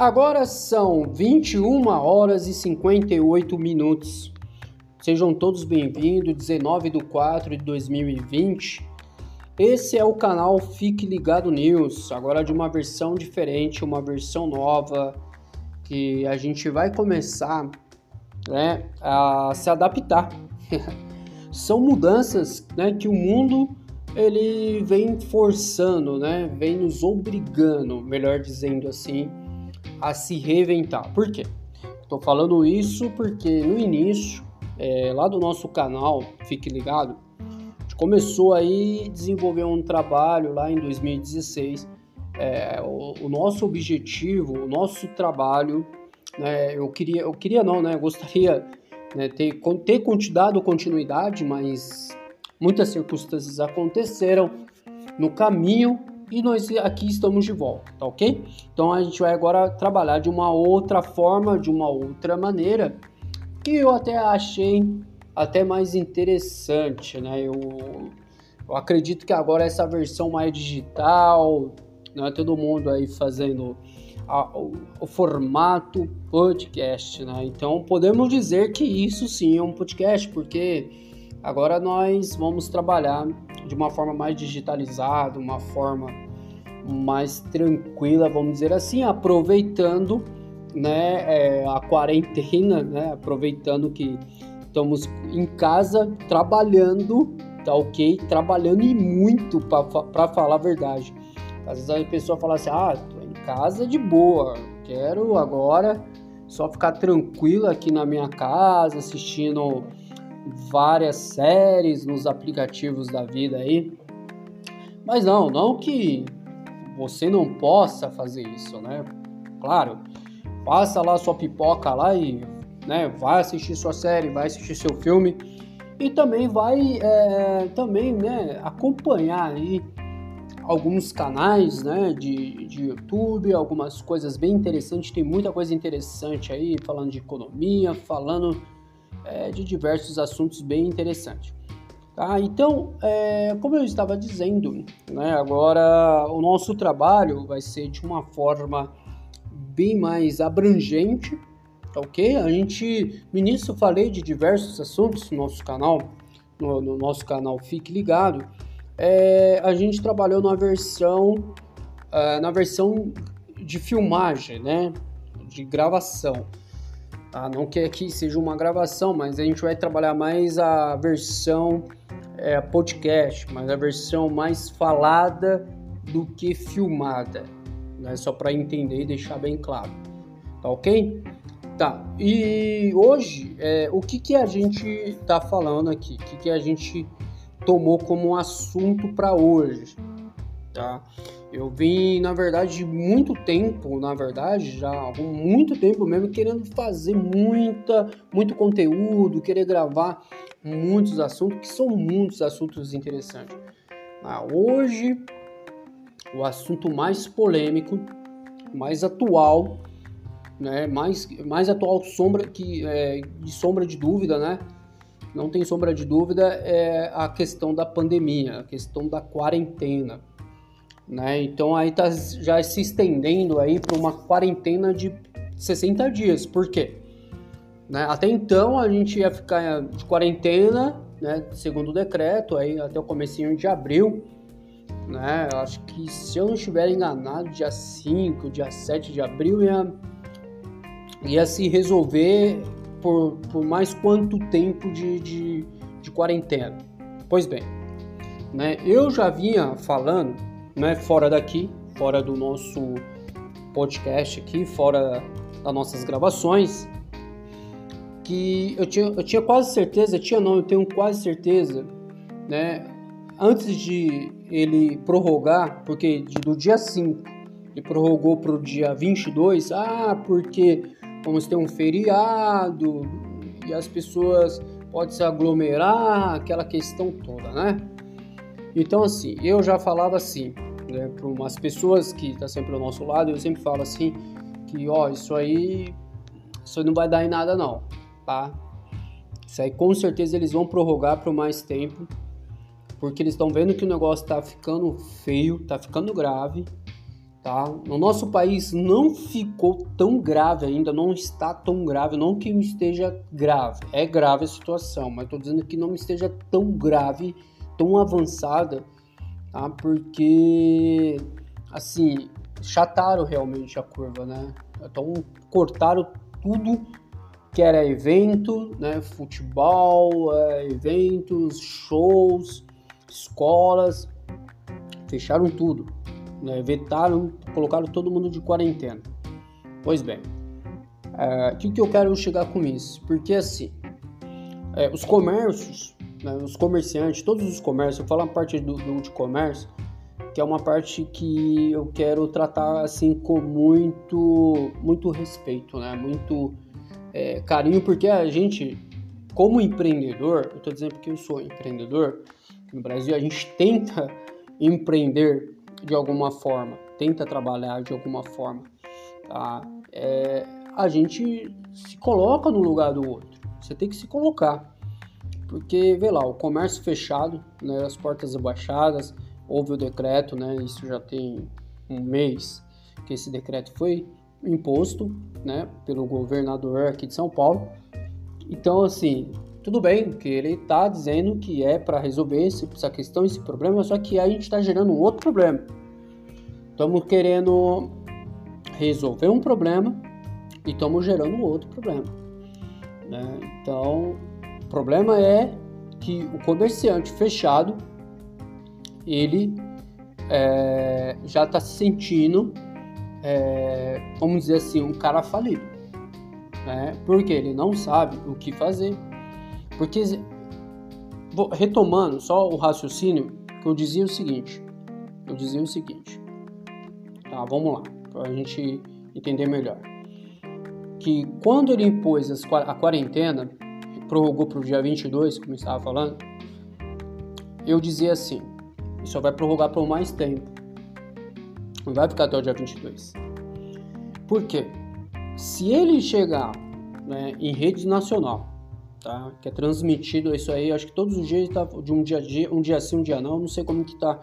Agora são 21 horas e 58 minutos. Sejam todos bem-vindos, 19 de 4 de 2020. Esse é o canal Fique Ligado News, agora de uma versão diferente, uma versão nova, que a gente vai começar né, a se adaptar. São mudanças né, que o mundo ele vem forçando, né, vem nos obrigando, melhor dizendo assim, a se reinventar. Por quê? Estou falando isso porque no início, é, lá do nosso canal, fique ligado, a gente começou aí desenvolver um trabalho lá em 2016. É, o, o, nosso objetivo, o nosso trabalho, né, eu queria, eu queria não, né, gostaria né, ter, ter dado continuidade, mas muitas circunstâncias aconteceram no caminho e nós aqui estamos de volta, tá ok? Então a gente vai agora trabalhar de uma outra forma, de uma outra maneira, que eu até achei até mais interessante, né? Eu, eu acredito que agora essa versão mais digital, não é todo mundo aí fazendo a, o, o, formato podcast, né? Então podemos dizer que isso sim é um podcast, porque agora nós vamos trabalhar de uma forma mais digitalizada, uma forma mais tranquila, vamos dizer assim, aproveitando né, é, a quarentena, né, aproveitando que estamos em casa trabalhando, tá ok? Trabalhando e muito para falar a verdade. Às vezes a pessoa fala assim: ah, tô em casa de boa, quero agora só ficar tranquilo aqui na minha casa, assistindo várias séries nos aplicativos da vida aí. Mas não, não que você não possa fazer isso, né? Claro, faça lá sua pipoca lá e né, vai assistir sua série, vai assistir seu filme e também vai é, também né, acompanhar aí alguns canais né, de, de YouTube, algumas coisas bem interessantes, tem muita coisa interessante aí, falando de economia, falando é, de diversos assuntos bem interessantes. Tá? Então, é, como eu estava dizendo, né, agora o nosso trabalho vai ser de uma forma bem mais abrangente, ok? A gente, no início falei de diversos assuntos no nosso canal, no, no nosso canal Fique Ligado, é, a gente trabalhou na versão, é, na versão de filmagem, né, de gravação. Tá? Não que aqui seja uma gravação, mas a gente vai trabalhar mais a versão é, podcast, mas a versão mais falada do que filmada, né? Só para entender e deixar bem claro, tá ok? Tá. E hoje, é, o que que a gente tá falando aqui? O que que a gente tomou como assunto para hoje, tá? Eu vim, na verdade, muito tempo, na verdade, já há muito tempo mesmo, querendo fazer muita, muito conteúdo, querer gravar muitos assuntos, que são muitos assuntos interessantes. Ah, hoje, o assunto mais polêmico, mais atual, né, mais, mais atual sombra que é, de sombra de dúvida, né? Não tem sombra de dúvida é a questão da pandemia, a questão da quarentena né? Então aí tá já se estendendo aí para uma quarentena de 60 dias. Por quê? Né? Até então a gente ia ficar de quarentena, né, segundo o decreto, aí até o comecinho de abril, né? Eu acho que se eu não estiver enganado, dia 5, dia 7 de abril ia, ia se resolver por, por mais quanto tempo de, de, de quarentena. Pois bem, né, eu já vinha falando né, fora daqui, fora do nosso podcast aqui, fora das nossas gravações, que eu tinha, eu tinha quase certeza, tinha não, eu tenho quase certeza, né, antes de ele prorrogar, porque do dia 5 ele prorrogou para o dia 22, ah, porque vamos ter um feriado e as pessoas podem se aglomerar, aquela questão toda, né? Então, assim, eu já falava assim, né, para umas pessoas que tá sempre ao nosso lado, eu sempre falo assim, que, ó, isso aí, isso aí não vai dar em nada não, tá? Isso aí com certeza eles vão prorrogar por mais tempo, porque eles estão vendo que o negócio está ficando feio, está ficando grave, Tá? No nosso país não ficou tão grave ainda, não está tão grave, não que esteja grave, é grave a situação, mas estou dizendo que não esteja tão grave, tão avançada, tá? Porque, assim, chataram realmente a curva, né? Então cortaram tudo que era evento, né? Futebol, é, eventos, shows, escolas, fecharam tudo, né? vetaram, colocaram todo mundo de quarentena. Pois bem, é, o que, que eu quero chegar com isso? Porque assim, é, os comércios, né, os comerciantes, todos os comércios, eu falo a parte do, do de comércio, que é uma parte que eu quero tratar assim com muito, muito respeito, né? Muito é, carinho, porque a gente, como empreendedor, eu estou dizendo porque eu sou empreendedor, no Brasil a gente tenta empreender de alguma forma, tenta trabalhar de alguma forma, tá? É, a gente se coloca no lugar do outro. Você tem que se colocar. Porque, vê lá, o comércio fechado, né, as portas abaixadas, houve o decreto, né, isso já tem um mês que esse decreto foi imposto, né, pelo governador aqui de São Paulo. Então, assim, tudo bem que ele está dizendo que é para resolver essa questão, esse problema, só que a gente está gerando um outro problema. Estamos querendo resolver um problema e estamos gerando outro problema. Né? Então, o problema é que o comerciante fechado, ele é, já está se sentindo, é, vamos dizer assim, um cara falido. Né? Porque ele não sabe o que fazer porque, retomando só o raciocínio, que eu dizia o seguinte: eu dizia o seguinte, tá? Vamos lá, para a gente entender melhor. Que quando ele impôs a quarentena, prorrogou para o dia 22, como eu estava falando, eu dizia assim: só vai prorrogar por mais tempo, não vai ficar até o dia 22. Por quê? Se ele chegar né, em rede nacional tá? Que é transmitido isso aí, acho que todos os dias tá de um dia a dia, um dia sim, um dia não, não sei como que tá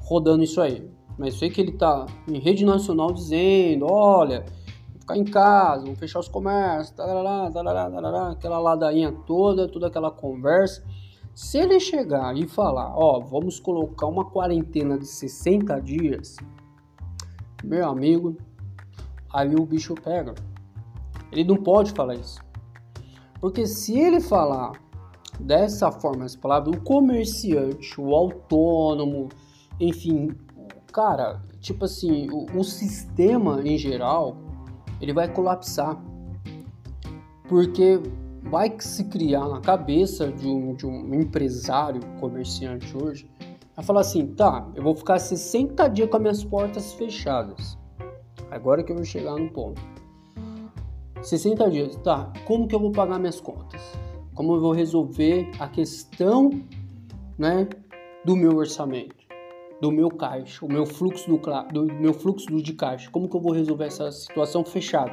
rodando isso aí. Mas sei que ele tá em rede nacional dizendo, olha, ficar em casa, vamos fechar os comércios, tarará, tarará, tarará, aquela ladainha toda, toda aquela conversa. Se ele chegar e falar, ó, vamos colocar uma quarentena de 60 dias, meu amigo, aí o bicho pega. Ele não pode falar isso. Porque se ele falar dessa forma, essa palavra, o comerciante, o autônomo, enfim, cara, tipo assim, o, o sistema em geral, ele vai colapsar. Porque vai se criar na cabeça de um, de um empresário comerciante hoje, vai falar assim, tá, eu vou ficar 60 dias com as minhas portas fechadas. Agora que eu vou chegar no ponto. 60 dias, tá? Como que eu vou pagar minhas contas? Como eu vou resolver a questão, né, do meu orçamento, do meu caixa, o meu fluxo do, do meu fluxo de caixa? Como que eu vou resolver essa situação fechada?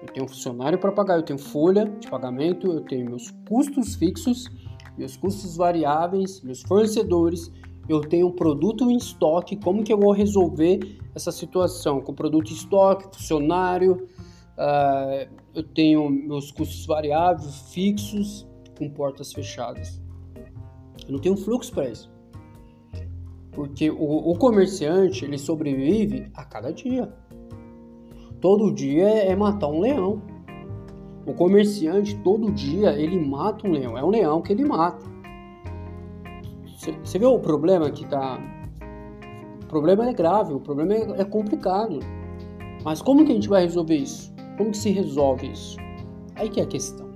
Eu tenho um funcionário para pagar, eu tenho folha de pagamento, eu tenho meus custos fixos, meus custos variáveis, meus fornecedores, eu tenho um produto em estoque, como que eu vou resolver essa situação com produto em estoque, funcionário, Uh, eu tenho meus custos variáveis, fixos, com portas fechadas. Eu não tenho fluxo para isso. Porque o, o, comerciante, ele sobrevive a cada dia. Todo dia é matar um leão. O comerciante, todo dia, ele mata um leão. É um leão que ele mata. Você vê o problema que tá... O problema é grave, o problema é, é complicado. Mas como que a gente vai resolver isso? Como que se resolve isso? Aí que é a questão.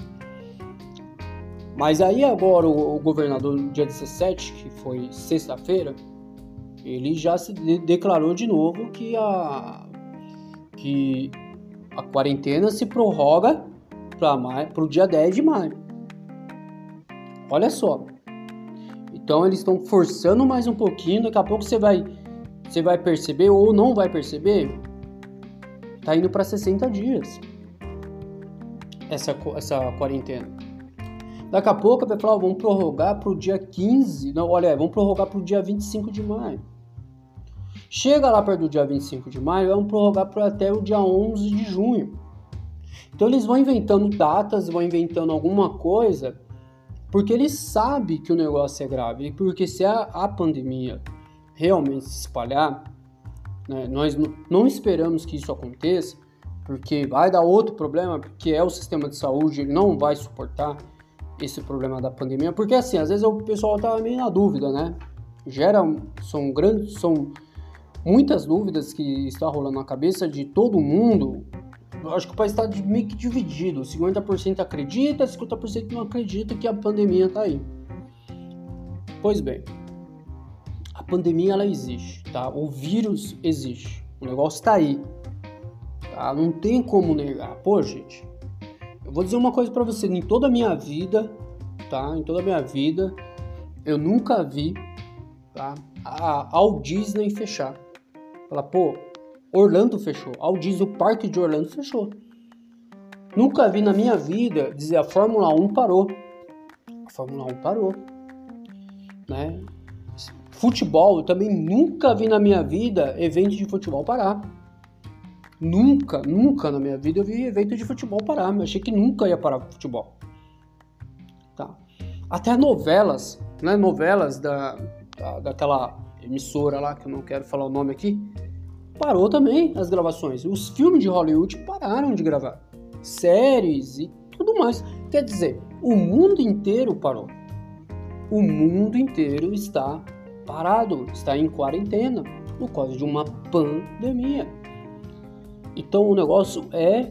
Mas aí agora o, o governador, no dia 17, que foi sexta-feira, ele já se de declarou de novo que a, que a quarentena se prorroga para o dia 10 de maio. Olha só. Então eles estão forçando mais um pouquinho, daqui a pouco você vai, você vai perceber ou não vai perceber Tá indo para 60 dias essa, essa quarentena. Daqui a pouco vai falar, vamos prorrogar para o dia 15, não, olha, vamos prorrogar para o dia 25 de maio. Chega lá perto do dia 25 de maio, vão prorrogar para até o dia 11 de junho. Então eles vão inventando datas, vão inventando alguma coisa, porque eles sabem que o negócio é grave. Porque se a, a pandemia realmente se espalhar, né, nós não esperamos que isso aconteça, porque vai dar outro problema, porque é o sistema de saúde, ele não vai suportar esse problema da pandemia, porque assim, às vezes o pessoal tá meio na dúvida, né? Gera, são grandes, são muitas dúvidas que estão rolando na cabeça de todo mundo. Eu acho que o país está meio que dividido, 50% acredita, 50% não acredita que a pandemia está aí. Pois bem, a pandemia ela existe, tá? O vírus existe, o negócio está aí, tá? Não tem como negar. Pô, gente, eu vou dizer uma coisa para você, em toda a minha vida, tá? Em toda a minha vida, eu nunca vi, tá? A, ao Disney fechar. Fala, pô, Orlando fechou. Ao Disney, o parque de Orlando fechou. Nunca vi na minha vida dizer a Fórmula 1 parou. A Fórmula 1 parou. Né? Futebol, eu também nunca vi na minha vida evento de futebol parar. Nunca, nunca na minha vida eu vi evento de futebol parar. Eu achei que nunca ia parar futebol. Tá. Até novelas, né? Novelas da, da, daquela emissora lá, que eu não quero falar o nome aqui, parou também as gravações. Os filmes de Hollywood pararam de gravar. Séries e tudo mais. Quer dizer, o mundo inteiro parou. O mundo inteiro está parado, está em quarentena por causa de uma pandemia. Então o negócio é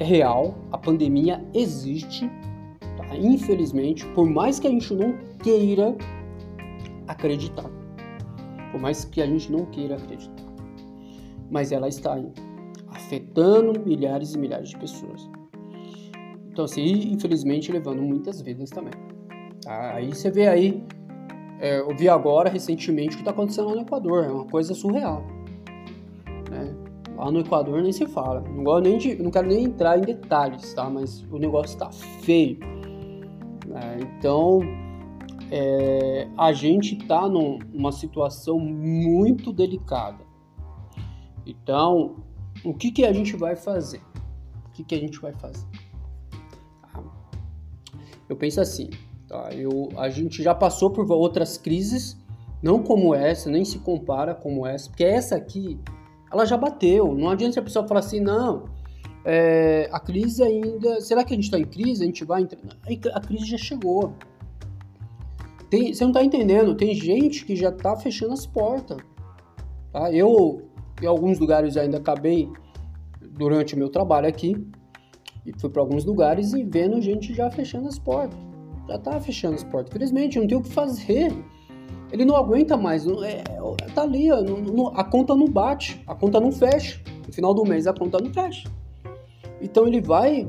real, a pandemia existe, tá? infelizmente, por mais que a gente não queira acreditar, por mais que a gente não queira acreditar, mas ela está aí, afetando milhares e milhares de pessoas. Então, assim, infelizmente, levando muitas vidas também. Tá? Aí você vê aí, é, eu vi agora recentemente o que está acontecendo no Equador, é uma coisa surreal. Lá no Equador nem se fala. Não, nem de, não quero nem entrar em detalhes, tá? Mas o negócio tá feio. É, então, é, a gente tá num, numa situação muito delicada. Então, o que, que a gente vai fazer? O que, que a gente vai fazer? Eu penso assim, tá? Eu, a gente já passou por outras crises, não como essa, nem se compara como essa, porque essa aqui ela já bateu. Não adianta a pessoa falar assim, não, é, a crise ainda. Será que a gente está em crise? A gente vai entrar. A crise já chegou. Tem, você não está entendendo, tem gente que já está fechando as portas. Tá? Eu, em alguns lugares, ainda acabei durante o meu trabalho aqui, e fui para alguns lugares e vendo gente já fechando as portas. Já está fechando as portas. Infelizmente, não tem o que fazer ele não aguenta mais. É, tá ali, não, a conta não bate, a conta não fecha. No final do mês a conta não fecha. Então ele vai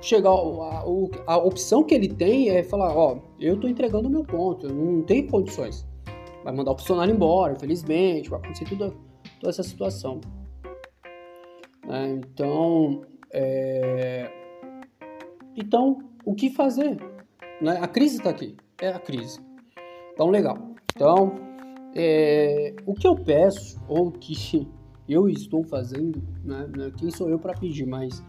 chegar. A, a, a opção que ele tem é falar: Ó, eu tô entregando o meu ponto, eu não tenho condições. Vai mandar o funcionário embora, infelizmente, vai acontecer tudo, toda essa situação. É, então, é... então, o que fazer? Né? A crise está aqui, é a crise. Então, legal. Então, é, o que eu peço, ou que eu estou fazendo, né, né quem sou eu para pedir, mas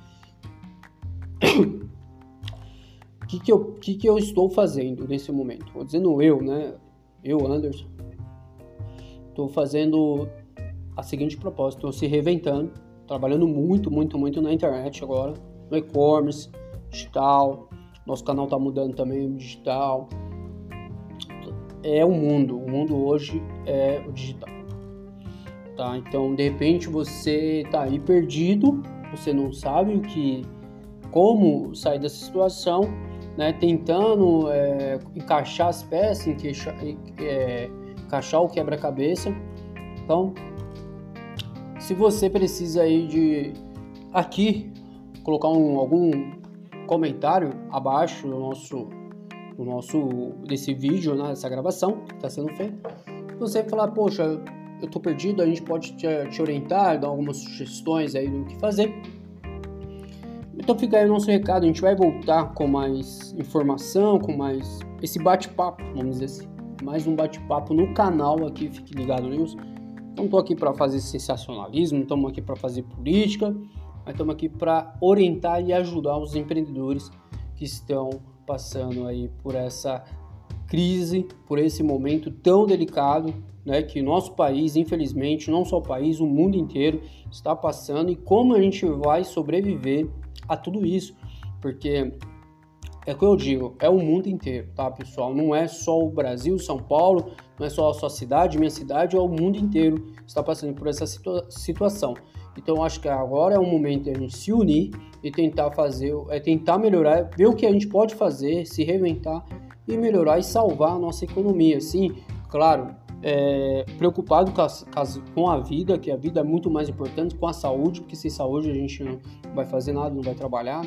o que, que, eu, que, que eu estou fazendo nesse momento? Vou dizendo eu, né? Eu, Anderson, estou fazendo a seguinte proposta: estou se reinventando, trabalhando muito, muito, muito na internet agora, no e-commerce, digital. Nosso canal está mudando também, digital é o mundo. O mundo hoje é o digital. Tá? Então, de repente você está aí perdido, você não sabe o que, como sair dessa situação, né? Tentando é, encaixar as peças, encaixar, é, encaixar o quebra-cabeça. Então, se você precisa aí de aqui colocar um, algum comentário abaixo do nosso o nosso desse vídeo, né, dessa gravação que está sendo feita. Você falar, poxa, eu estou perdido, a gente pode te, te, orientar, dar algumas sugestões aí do que fazer. Então fica aí o nosso recado, a gente vai voltar com mais informação, com mais esse bate-papo, vamos dizer assim. Mais um bate-papo no canal aqui, fique ligado, News. Não estou aqui para fazer sensacionalismo, não estamos aqui para fazer política, mas estamos aqui para orientar e ajudar os empreendedores que estão passando aí por essa crise, por esse momento tão delicado, né, que nosso país, infelizmente, não só o país, o mundo inteiro está passando e como a gente vai sobreviver a tudo isso, porque é que eu digo, é o mundo inteiro, tá, pessoal? Não é só o Brasil, São Paulo, não é só a sua cidade, minha cidade, é o mundo inteiro que está passando por essa situa situação. Então, acho que agora é o momento de a gente se unir e tentar fazer, é tentar melhorar, ver o que a gente pode fazer, se reinventar e melhorar e salvar a nossa economia. Sim, claro, é, preocupado com a, com a, vida, que a vida é muito mais importante, com a saúde, porque sem saúde a gente não vai fazer nada, não vai trabalhar.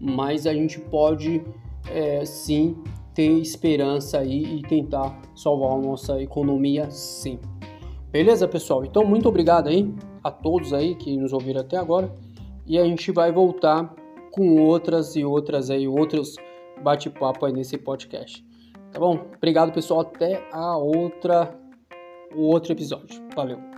Mas a gente pode é, sim ter esperança aí e tentar salvar a nossa economia sim. Beleza, pessoal? Então, muito obrigado aí a todos aí que nos ouviram até agora. E a gente vai voltar com outras e outras aí, outros bate-papo aí nesse podcast. Tá bom? Obrigado, pessoal. Até a outra, o outro episódio. Valeu.